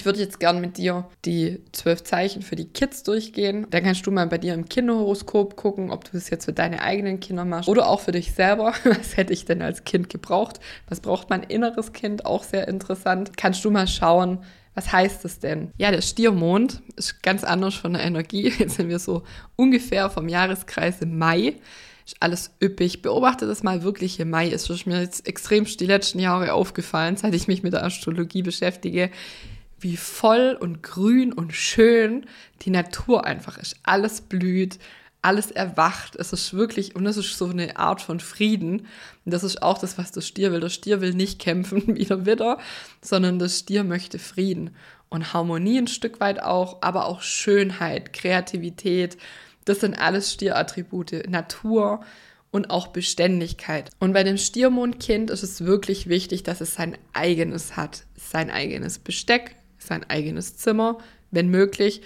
Ich würde jetzt gern mit dir die zwölf Zeichen für die Kids durchgehen. Dann kannst du mal bei dir im Kinderhoroskop gucken, ob du das jetzt für deine eigenen Kinder machst oder auch für dich selber. Was hätte ich denn als Kind gebraucht? Was braucht mein inneres Kind? Auch sehr interessant. Kannst du mal schauen, was heißt das denn? Ja, der Stiermond ist ganz anders von der Energie. Jetzt sind wir so ungefähr vom Jahreskreis im Mai. Ist alles üppig. Beobachte das mal wirklich im Mai. Ist mir jetzt extrem die letzten Jahre aufgefallen, seit ich mich mit der Astrologie beschäftige, wie voll und grün und schön die Natur einfach ist. Alles blüht, alles erwacht. Es ist wirklich, und es ist so eine Art von Frieden. Und das ist auch das, was der Stier will. Der Stier will nicht kämpfen wie der Widder, sondern der Stier möchte Frieden und Harmonie ein Stück weit auch, aber auch Schönheit, Kreativität. Das sind alles Stierattribute. Natur und auch Beständigkeit. Und bei dem Stiermondkind ist es wirklich wichtig, dass es sein eigenes hat. Sein eigenes Besteck, sein eigenes Zimmer, wenn möglich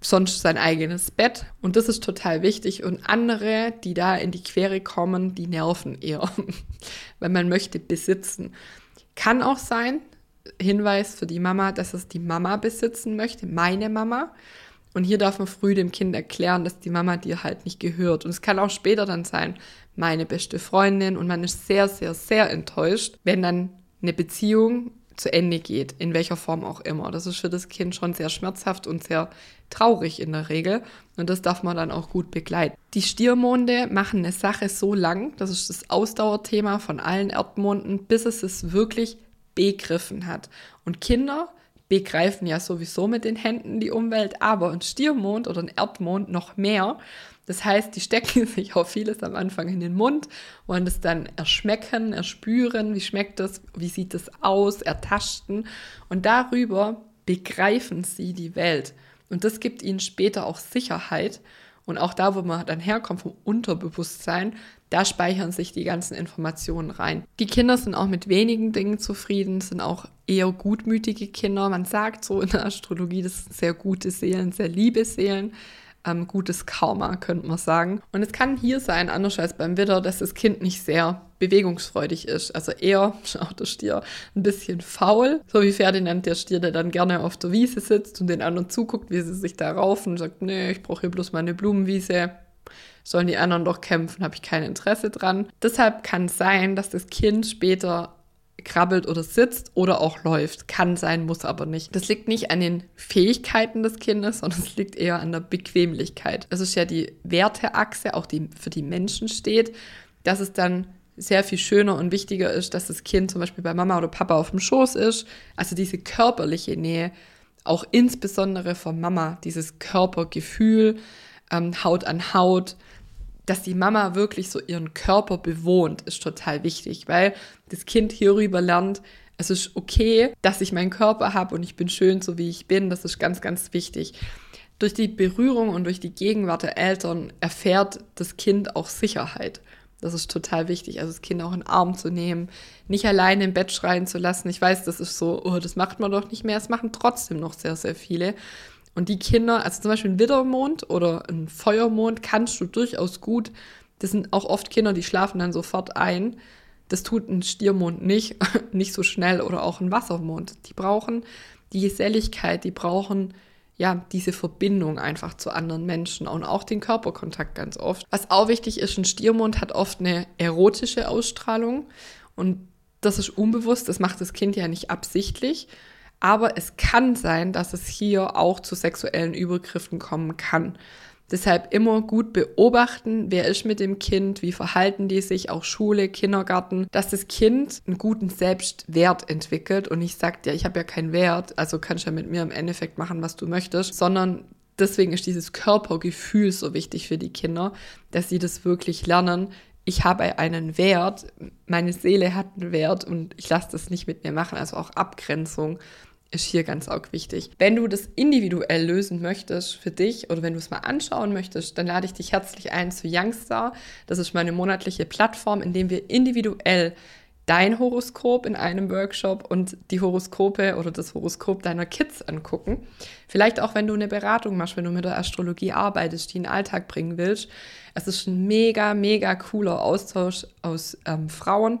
sonst sein eigenes Bett. Und das ist total wichtig. Und andere, die da in die Quere kommen, die nerven eher, weil man möchte besitzen. Kann auch sein, Hinweis für die Mama, dass es die Mama besitzen möchte, meine Mama. Und hier darf man früh dem Kind erklären, dass die Mama dir halt nicht gehört. Und es kann auch später dann sein, meine beste Freundin. Und man ist sehr, sehr, sehr enttäuscht, wenn dann eine Beziehung zu Ende geht, in welcher Form auch immer. Das ist für das Kind schon sehr schmerzhaft und sehr traurig in der Regel. Und das darf man dann auch gut begleiten. Die Stiermonde machen eine Sache so lang, das ist das Ausdauerthema von allen Erdmonden, bis es es wirklich begriffen hat. Und Kinder begreifen ja sowieso mit den Händen die Umwelt, aber ein Stiermond oder ein Erdmond noch mehr. Das heißt, die stecken sich auch vieles am Anfang in den Mund, wollen das dann erschmecken, erspüren, wie schmeckt das, wie sieht das aus, ertasten und darüber begreifen sie die Welt. Und das gibt ihnen später auch Sicherheit. Und auch da, wo man dann herkommt vom Unterbewusstsein, da speichern sich die ganzen Informationen rein. Die Kinder sind auch mit wenigen Dingen zufrieden, sind auch eher gutmütige Kinder. Man sagt so in der Astrologie, das sind sehr gute Seelen, sehr liebe Seelen ähm, gutes Karma, könnte man sagen. Und es kann hier sein, anders als beim Widder, dass das Kind nicht sehr bewegungsfreudig ist. Also eher, schaut der Stier, ein bisschen faul. So wie Ferdinand, der Stier, der dann gerne auf der Wiese sitzt und den anderen zuguckt, wie sie sich da raufen und sagt, nee, ich brauche hier bloß meine Blumenwiese. Sollen die anderen doch kämpfen, habe ich kein Interesse dran. Deshalb kann es sein, dass das Kind später krabbelt oder sitzt oder auch läuft. Kann sein, muss aber nicht. Das liegt nicht an den Fähigkeiten des Kindes, sondern es liegt eher an der Bequemlichkeit. Das ist ja die Werteachse, auch die für die Menschen steht, dass es dann sehr viel schöner und wichtiger ist, dass das Kind zum Beispiel bei Mama oder Papa auf dem Schoß ist. Also diese körperliche Nähe, auch insbesondere von Mama, dieses Körpergefühl, ähm, Haut an Haut, dass die Mama wirklich so ihren Körper bewohnt, ist total wichtig, weil das Kind hierüber lernt, es ist okay, dass ich meinen Körper habe und ich bin schön, so wie ich bin. Das ist ganz, ganz wichtig. Durch die Berührung und durch die Gegenwart der Eltern erfährt das Kind auch Sicherheit. Das ist total wichtig, also das Kind auch in den Arm zu nehmen, nicht alleine im Bett schreien zu lassen. Ich weiß, das ist so, oh, das macht man doch nicht mehr. Es machen trotzdem noch sehr, sehr viele. Und die Kinder, also zum Beispiel ein Widdermond oder ein Feuermond, kannst du durchaus gut. Das sind auch oft Kinder, die schlafen dann sofort ein. Das tut ein Stiermond nicht, nicht so schnell oder auch ein Wassermond. Die brauchen die Geselligkeit, die brauchen ja diese Verbindung einfach zu anderen Menschen und auch den Körperkontakt ganz oft. Was auch wichtig ist, ein Stiermond hat oft eine erotische Ausstrahlung und das ist unbewusst, das macht das Kind ja nicht absichtlich. Aber es kann sein, dass es hier auch zu sexuellen Übergriffen kommen kann. Deshalb immer gut beobachten, wer ist mit dem Kind, wie verhalten die sich, auch Schule, Kindergarten, dass das Kind einen guten Selbstwert entwickelt und nicht sagt, ja, ich habe ja keinen Wert, also kannst du ja mit mir im Endeffekt machen, was du möchtest, sondern deswegen ist dieses Körpergefühl so wichtig für die Kinder, dass sie das wirklich lernen. Ich habe einen Wert, meine Seele hat einen Wert und ich lasse das nicht mit mir machen, also auch Abgrenzung ist hier ganz auch wichtig. Wenn du das individuell lösen möchtest für dich oder wenn du es mal anschauen möchtest, dann lade ich dich herzlich ein zu Youngstar. Das ist meine monatliche Plattform, in dem wir individuell dein Horoskop in einem Workshop und die Horoskope oder das Horoskop deiner Kids angucken. Vielleicht auch, wenn du eine Beratung machst, wenn du mit der Astrologie arbeitest, die in den Alltag bringen willst. Es ist ein mega, mega cooler Austausch aus ähm, Frauen,